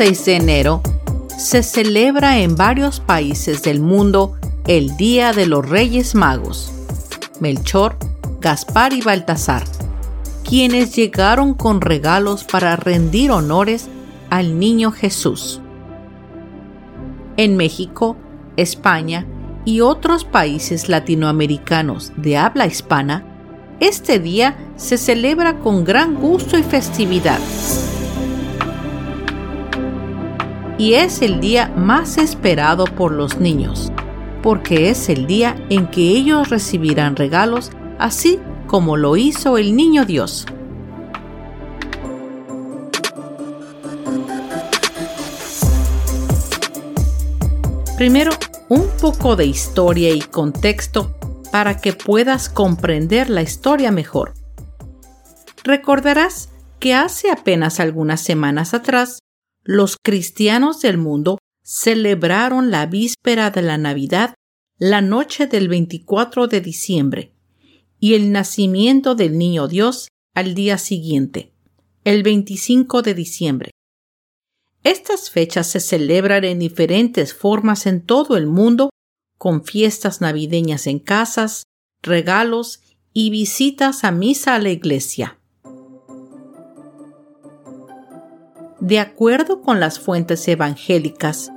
6 de enero se celebra en varios países del mundo el Día de los Reyes Magos, Melchor, Gaspar y Baltasar, quienes llegaron con regalos para rendir honores al niño Jesús. En México, España y otros países latinoamericanos de habla hispana, este día se celebra con gran gusto y festividad y es el día más esperado por los niños, porque es el día en que ellos recibirán regalos, así como lo hizo el niño Dios. Primero, un poco de historia y contexto para que puedas comprender la historia mejor. Recordarás que hace apenas algunas semanas atrás los cristianos del mundo celebraron la víspera de la Navidad la noche del 24 de diciembre y el nacimiento del niño Dios al día siguiente, el 25 de diciembre. Estas fechas se celebran en diferentes formas en todo el mundo, con fiestas navideñas en casas, regalos y visitas a misa a la iglesia. De acuerdo con las fuentes evangélicas,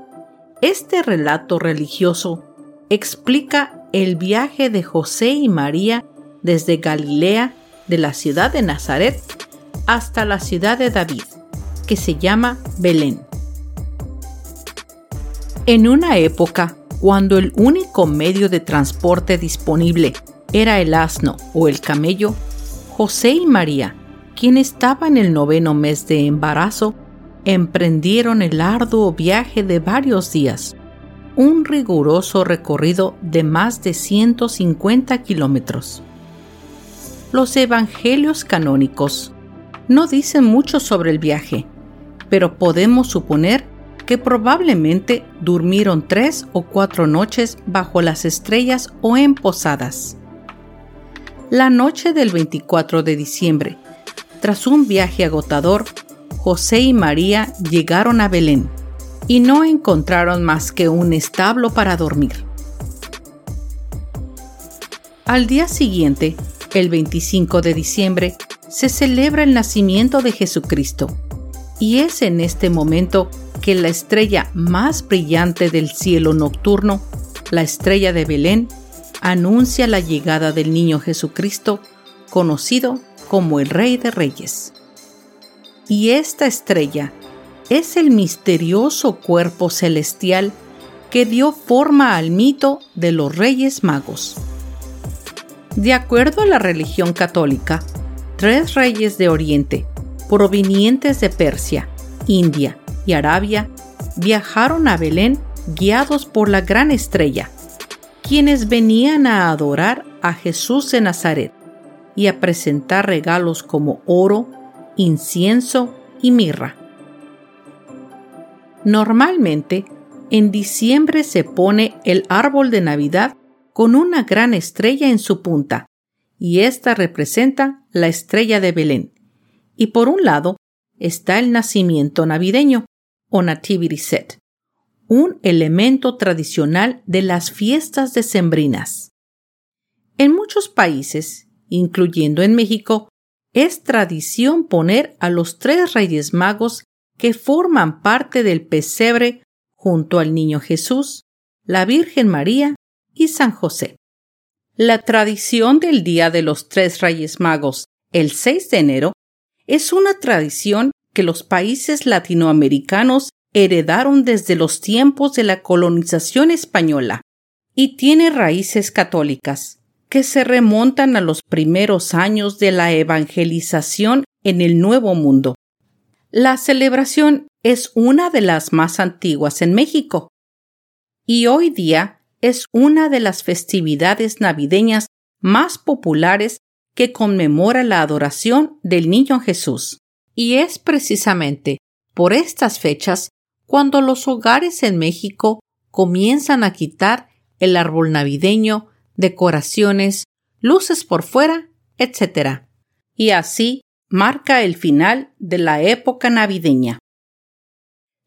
este relato religioso explica el viaje de José y María desde Galilea, de la ciudad de Nazaret, hasta la ciudad de David, que se llama Belén. En una época cuando el único medio de transporte disponible era el asno o el camello, José y María, quien estaba en el noveno mes de embarazo, emprendieron el arduo viaje de varios días, un riguroso recorrido de más de 150 kilómetros. Los evangelios canónicos no dicen mucho sobre el viaje, pero podemos suponer que probablemente durmieron tres o cuatro noches bajo las estrellas o en posadas. La noche del 24 de diciembre, tras un viaje agotador, José y María llegaron a Belén y no encontraron más que un establo para dormir. Al día siguiente, el 25 de diciembre, se celebra el nacimiento de Jesucristo y es en este momento que la estrella más brillante del cielo nocturno, la estrella de Belén, anuncia la llegada del niño Jesucristo, conocido como el Rey de Reyes. Y esta estrella es el misterioso cuerpo celestial que dio forma al mito de los Reyes Magos. De acuerdo a la religión católica, tres reyes de Oriente, provenientes de Persia, India y Arabia, viajaron a Belén guiados por la gran estrella, quienes venían a adorar a Jesús de Nazaret y a presentar regalos como oro, incienso y mirra. Normalmente, en diciembre se pone el árbol de Navidad con una gran estrella en su punta, y esta representa la estrella de Belén. Y por un lado está el nacimiento navideño, o nativity set, un elemento tradicional de las fiestas decembrinas. En muchos países, incluyendo en México, es tradición poner a los tres reyes magos que forman parte del pesebre junto al niño Jesús, la Virgen María y San José. La tradición del Día de los Tres Reyes Magos, el 6 de enero, es una tradición que los países latinoamericanos heredaron desde los tiempos de la colonización española y tiene raíces católicas que se remontan a los primeros años de la evangelización en el Nuevo Mundo. La celebración es una de las más antiguas en México y hoy día es una de las festividades navideñas más populares que conmemora la adoración del Niño Jesús. Y es precisamente por estas fechas cuando los hogares en México comienzan a quitar el árbol navideño, decoraciones, luces por fuera, etc. Y así marca el final de la época navideña.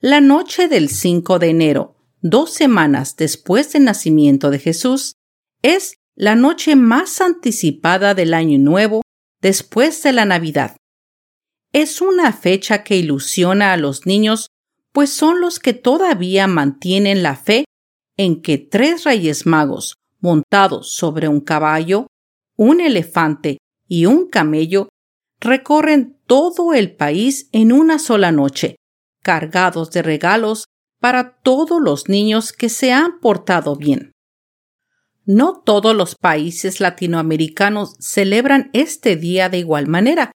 La noche del 5 de enero, dos semanas después del nacimiento de Jesús, es la noche más anticipada del Año Nuevo después de la Navidad. Es una fecha que ilusiona a los niños pues son los que todavía mantienen la fe en que tres reyes magos montados sobre un caballo, un elefante y un camello recorren todo el país en una sola noche, cargados de regalos para todos los niños que se han portado bien. No todos los países latinoamericanos celebran este día de igual manera,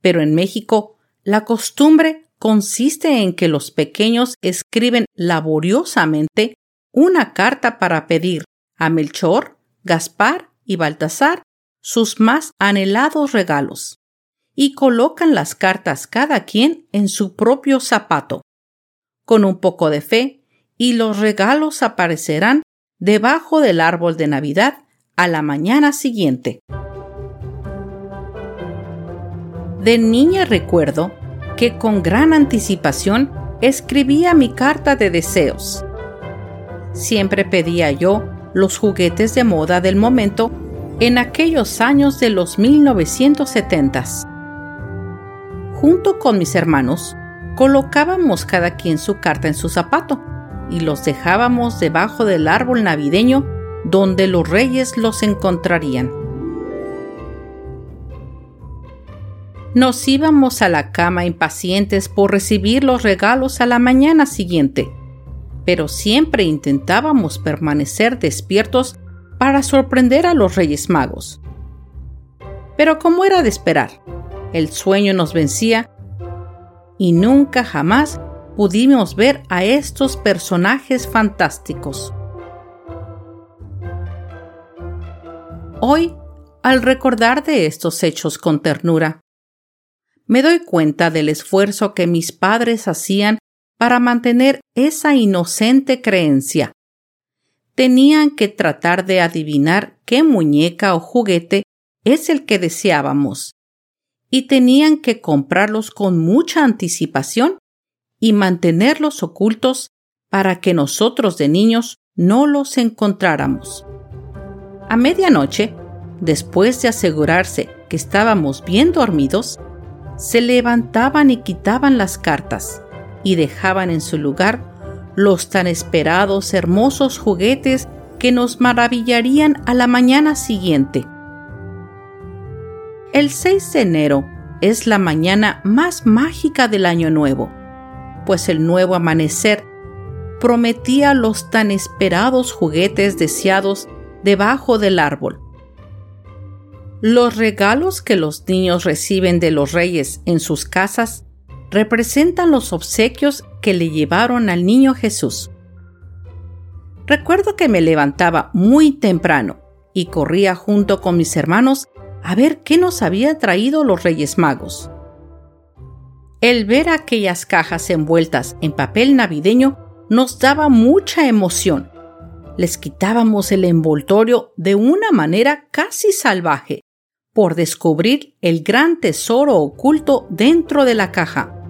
pero en México la costumbre consiste en que los pequeños escriben laboriosamente una carta para pedir a Melchor, Gaspar y Baltasar sus más anhelados regalos, y colocan las cartas cada quien en su propio zapato. Con un poco de fe, y los regalos aparecerán debajo del árbol de Navidad a la mañana siguiente. De niña recuerdo que con gran anticipación escribía mi carta de deseos. Siempre pedía yo los juguetes de moda del momento en aquellos años de los 1970s. Junto con mis hermanos, colocábamos cada quien su carta en su zapato y los dejábamos debajo del árbol navideño donde los reyes los encontrarían. Nos íbamos a la cama impacientes por recibir los regalos a la mañana siguiente, pero siempre intentábamos permanecer despiertos para sorprender a los Reyes Magos. Pero como era de esperar, el sueño nos vencía y nunca jamás pudimos ver a estos personajes fantásticos. Hoy, al recordar de estos hechos con ternura, me doy cuenta del esfuerzo que mis padres hacían para mantener esa inocente creencia. Tenían que tratar de adivinar qué muñeca o juguete es el que deseábamos, y tenían que comprarlos con mucha anticipación y mantenerlos ocultos para que nosotros de niños no los encontráramos. A medianoche, después de asegurarse que estábamos bien dormidos, se levantaban y quitaban las cartas y dejaban en su lugar los tan esperados hermosos juguetes que nos maravillarían a la mañana siguiente. El 6 de enero es la mañana más mágica del año nuevo, pues el nuevo amanecer prometía los tan esperados juguetes deseados debajo del árbol. Los regalos que los niños reciben de los reyes en sus casas representan los obsequios que le llevaron al niño Jesús. Recuerdo que me levantaba muy temprano y corría junto con mis hermanos a ver qué nos había traído los Reyes Magos. El ver aquellas cajas envueltas en papel navideño nos daba mucha emoción. Les quitábamos el envoltorio de una manera casi salvaje por descubrir el gran tesoro oculto dentro de la caja.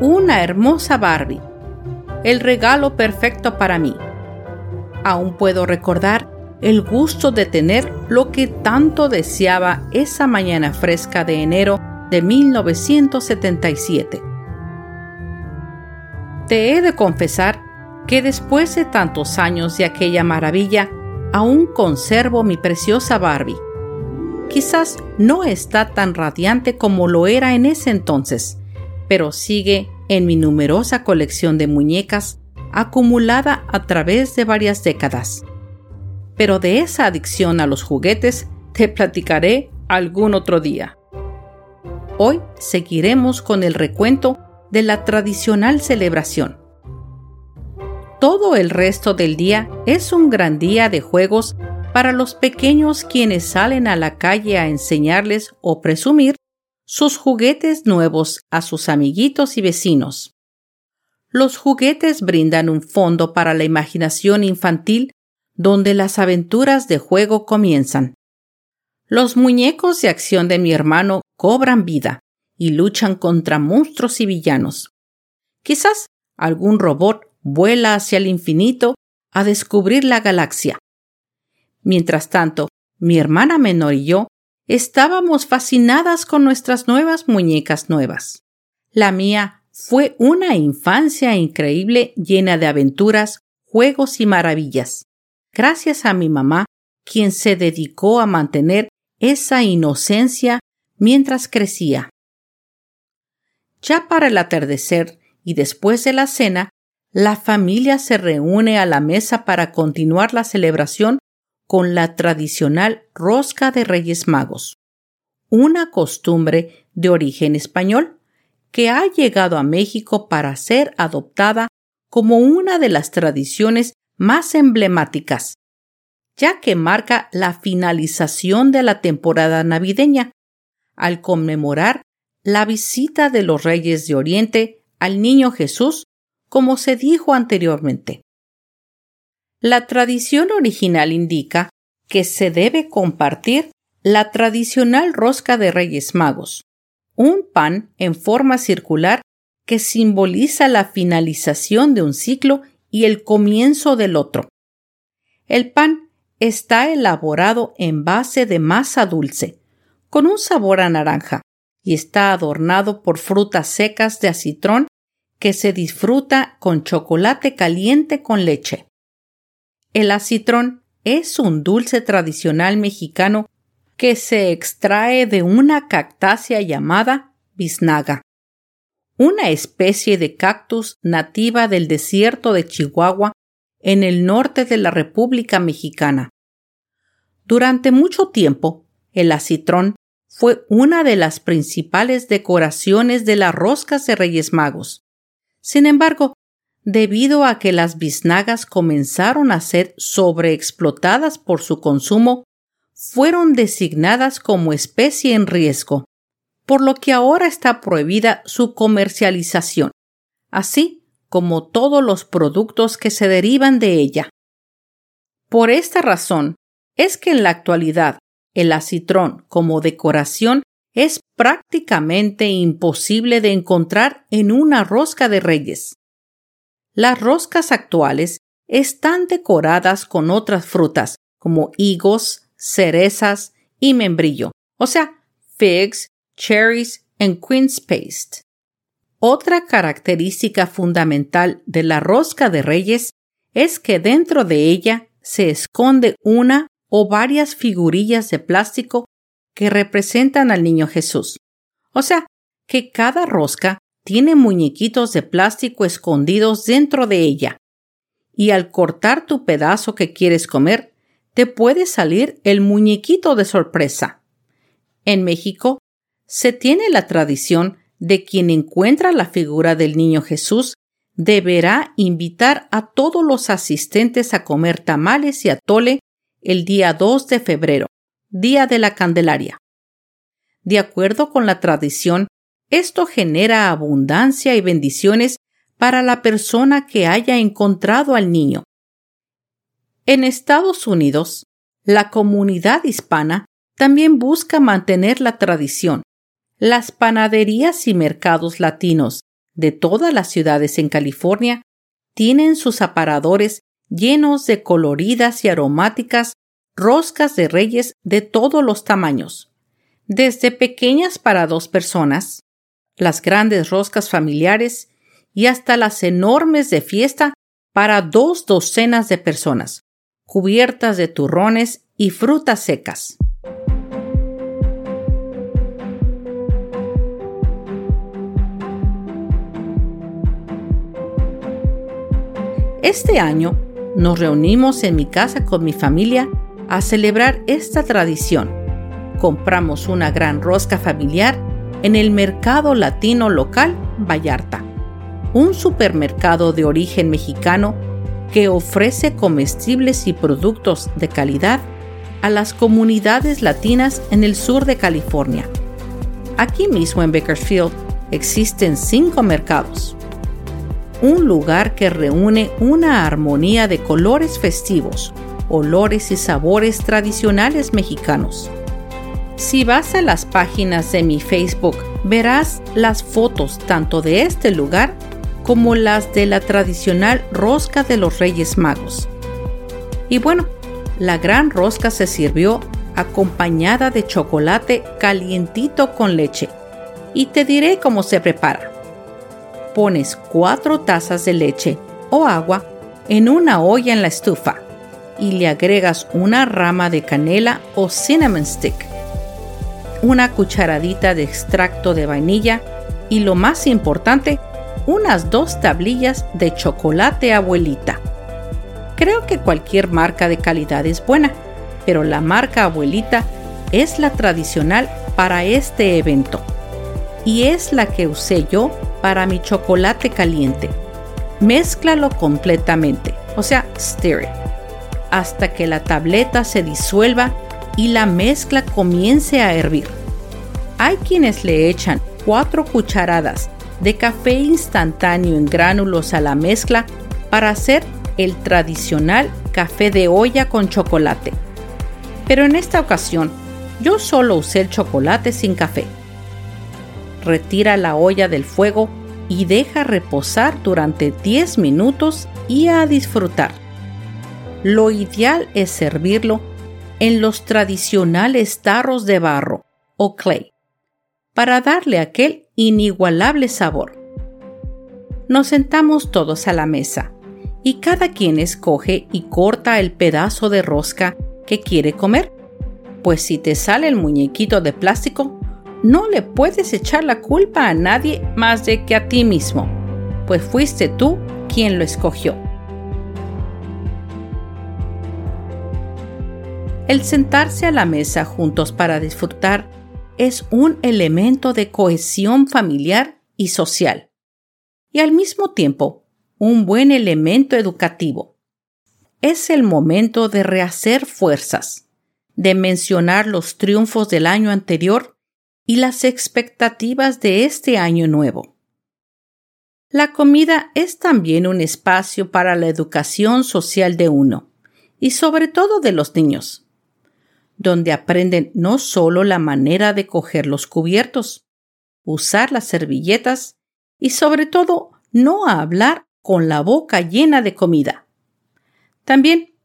Una hermosa Barbie. El regalo perfecto para mí. Aún puedo recordar el gusto de tener lo que tanto deseaba esa mañana fresca de enero de 1977. Te he de confesar que después de tantos años de aquella maravilla, aún conservo mi preciosa Barbie. Quizás no está tan radiante como lo era en ese entonces, pero sigue en mi numerosa colección de muñecas acumulada a través de varias décadas. Pero de esa adicción a los juguetes te platicaré algún otro día. Hoy seguiremos con el recuento de la tradicional celebración. Todo el resto del día es un gran día de juegos para los pequeños quienes salen a la calle a enseñarles o presumir sus juguetes nuevos a sus amiguitos y vecinos. Los juguetes brindan un fondo para la imaginación infantil donde las aventuras de juego comienzan. Los muñecos de acción de mi hermano cobran vida y luchan contra monstruos y villanos. Quizás algún robot vuela hacia el infinito a descubrir la galaxia. Mientras tanto, mi hermana menor y yo estábamos fascinadas con nuestras nuevas muñecas nuevas. La mía fue una infancia increíble llena de aventuras, juegos y maravillas. Gracias a mi mamá, quien se dedicó a mantener esa inocencia mientras crecía. Ya para el atardecer y después de la cena, la familia se reúne a la mesa para continuar la celebración con la tradicional rosca de Reyes Magos, una costumbre de origen español que ha llegado a México para ser adoptada como una de las tradiciones más emblemáticas, ya que marca la finalización de la temporada navideña, al conmemorar la visita de los reyes de Oriente al niño Jesús, como se dijo anteriormente. La tradición original indica que se debe compartir la tradicional rosca de Reyes Magos, un pan en forma circular que simboliza la finalización de un ciclo y el comienzo del otro. El pan está elaborado en base de masa dulce, con un sabor a naranja, y está adornado por frutas secas de acitrón que se disfruta con chocolate caliente con leche. El acitrón es un dulce tradicional mexicano que se extrae de una cactácea llamada biznaga, una especie de cactus nativa del desierto de Chihuahua en el norte de la República Mexicana. Durante mucho tiempo, el acitrón fue una de las principales decoraciones de las roscas de Reyes Magos. Sin embargo, debido a que las biznagas comenzaron a ser sobreexplotadas por su consumo, fueron designadas como especie en riesgo, por lo que ahora está prohibida su comercialización, así como todos los productos que se derivan de ella. Por esta razón es que en la actualidad el acitrón como decoración es prácticamente imposible de encontrar en una rosca de reyes. Las roscas actuales están decoradas con otras frutas como higos, cerezas y membrillo, o sea, figs, cherries y queen's paste. Otra característica fundamental de la rosca de reyes es que dentro de ella se esconde una o varias figurillas de plástico que representan al niño Jesús. O sea, que cada rosca tiene muñequitos de plástico escondidos dentro de ella. Y al cortar tu pedazo que quieres comer, te puede salir el muñequito de sorpresa. En México, se tiene la tradición de quien encuentra la figura del niño Jesús deberá invitar a todos los asistentes a comer tamales y atole el día 2 de febrero, día de la Candelaria. De acuerdo con la tradición, esto genera abundancia y bendiciones para la persona que haya encontrado al niño. En Estados Unidos, la comunidad hispana también busca mantener la tradición. Las panaderías y mercados latinos de todas las ciudades en California tienen sus aparadores llenos de coloridas y aromáticas roscas de reyes de todos los tamaños, desde pequeñas para dos personas, las grandes roscas familiares y hasta las enormes de fiesta para dos docenas de personas, cubiertas de turrones y frutas secas. Este año nos reunimos en mi casa con mi familia a celebrar esta tradición. Compramos una gran rosca familiar en el mercado latino local Vallarta, un supermercado de origen mexicano que ofrece comestibles y productos de calidad a las comunidades latinas en el sur de California. Aquí mismo en Bakersfield existen cinco mercados, un lugar que reúne una armonía de colores festivos, olores y sabores tradicionales mexicanos. Si vas a las páginas de mi Facebook, verás las fotos tanto de este lugar como las de la tradicional rosca de los Reyes Magos. Y bueno, la gran rosca se sirvió acompañada de chocolate calientito con leche. Y te diré cómo se prepara pones cuatro tazas de leche o agua en una olla en la estufa y le agregas una rama de canela o cinnamon stick, una cucharadita de extracto de vainilla y lo más importante, unas dos tablillas de chocolate abuelita. Creo que cualquier marca de calidad es buena, pero la marca abuelita es la tradicional para este evento y es la que usé yo para mi chocolate caliente. Mézclalo completamente, o sea, stir it, hasta que la tableta se disuelva y la mezcla comience a hervir. Hay quienes le echan 4 cucharadas de café instantáneo en gránulos a la mezcla para hacer el tradicional café de olla con chocolate. Pero en esta ocasión, yo solo usé el chocolate sin café retira la olla del fuego y deja reposar durante 10 minutos y a disfrutar. Lo ideal es servirlo en los tradicionales tarros de barro o clay para darle aquel inigualable sabor. Nos sentamos todos a la mesa y cada quien escoge y corta el pedazo de rosca que quiere comer. Pues si te sale el muñequito de plástico, no le puedes echar la culpa a nadie más de que a ti mismo, pues fuiste tú quien lo escogió. El sentarse a la mesa juntos para disfrutar es un elemento de cohesión familiar y social, y al mismo tiempo un buen elemento educativo. Es el momento de rehacer fuerzas, de mencionar los triunfos del año anterior y las expectativas de este año nuevo. La comida es también un espacio para la educación social de uno, y sobre todo de los niños, donde aprenden no solo la manera de coger los cubiertos, usar las servilletas y sobre todo no hablar con la boca llena de comida. También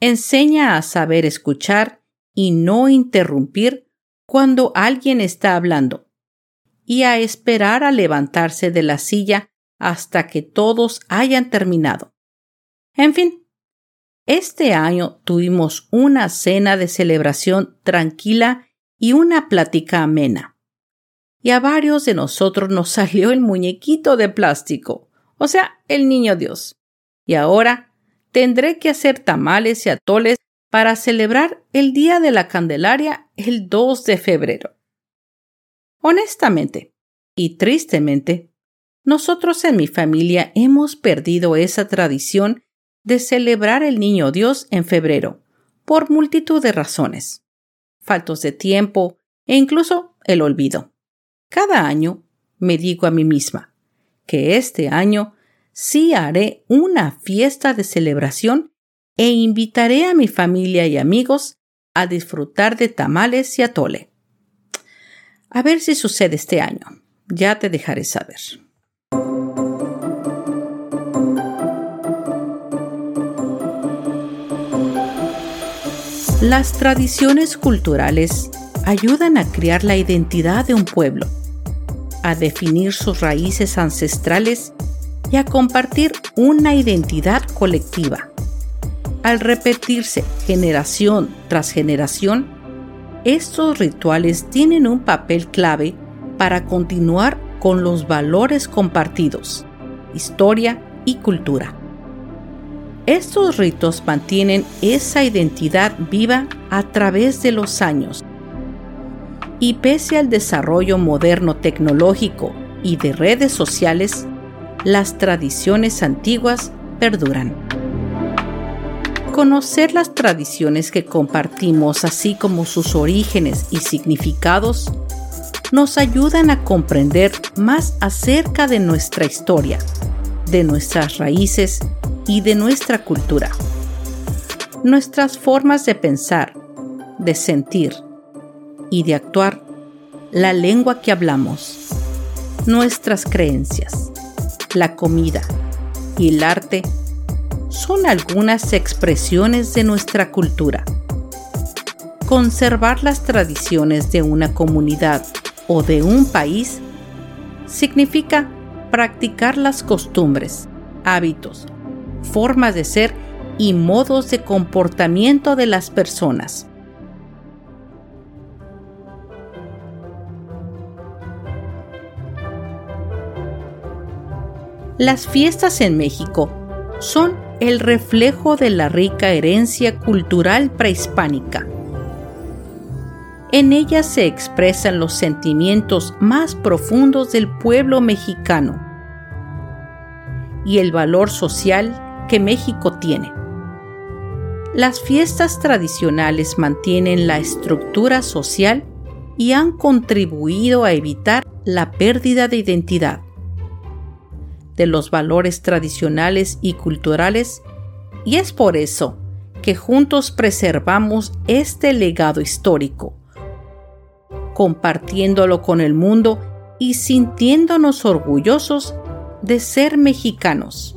enseña a saber escuchar y no interrumpir cuando alguien está hablando y a esperar a levantarse de la silla hasta que todos hayan terminado. En fin, este año tuvimos una cena de celebración tranquila y una plática amena. Y a varios de nosotros nos salió el muñequito de plástico, o sea, el niño Dios. Y ahora tendré que hacer tamales y atoles para celebrar el Día de la Candelaria el 2 de febrero. Honestamente y tristemente, nosotros en mi familia hemos perdido esa tradición de celebrar el Niño Dios en febrero, por multitud de razones, faltos de tiempo e incluso el olvido. Cada año me digo a mí misma que este año sí haré una fiesta de celebración e invitaré a mi familia y amigos a disfrutar de tamales y atole. A ver si sucede este año. Ya te dejaré saber. Las tradiciones culturales ayudan a crear la identidad de un pueblo, a definir sus raíces ancestrales y a compartir una identidad colectiva. Al repetirse generación tras generación, estos rituales tienen un papel clave para continuar con los valores compartidos, historia y cultura. Estos ritos mantienen esa identidad viva a través de los años. Y pese al desarrollo moderno tecnológico y de redes sociales, las tradiciones antiguas perduran. Conocer las tradiciones que compartimos, así como sus orígenes y significados, nos ayudan a comprender más acerca de nuestra historia, de nuestras raíces y de nuestra cultura. Nuestras formas de pensar, de sentir y de actuar, la lengua que hablamos, nuestras creencias, la comida y el arte son algunas expresiones de nuestra cultura. Conservar las tradiciones de una comunidad o de un país significa practicar las costumbres, hábitos, formas de ser y modos de comportamiento de las personas. Las fiestas en México son el reflejo de la rica herencia cultural prehispánica. En ellas se expresan los sentimientos más profundos del pueblo mexicano y el valor social México tiene. Las fiestas tradicionales mantienen la estructura social y han contribuido a evitar la pérdida de identidad, de los valores tradicionales y culturales, y es por eso que juntos preservamos este legado histórico, compartiéndolo con el mundo y sintiéndonos orgullosos de ser mexicanos.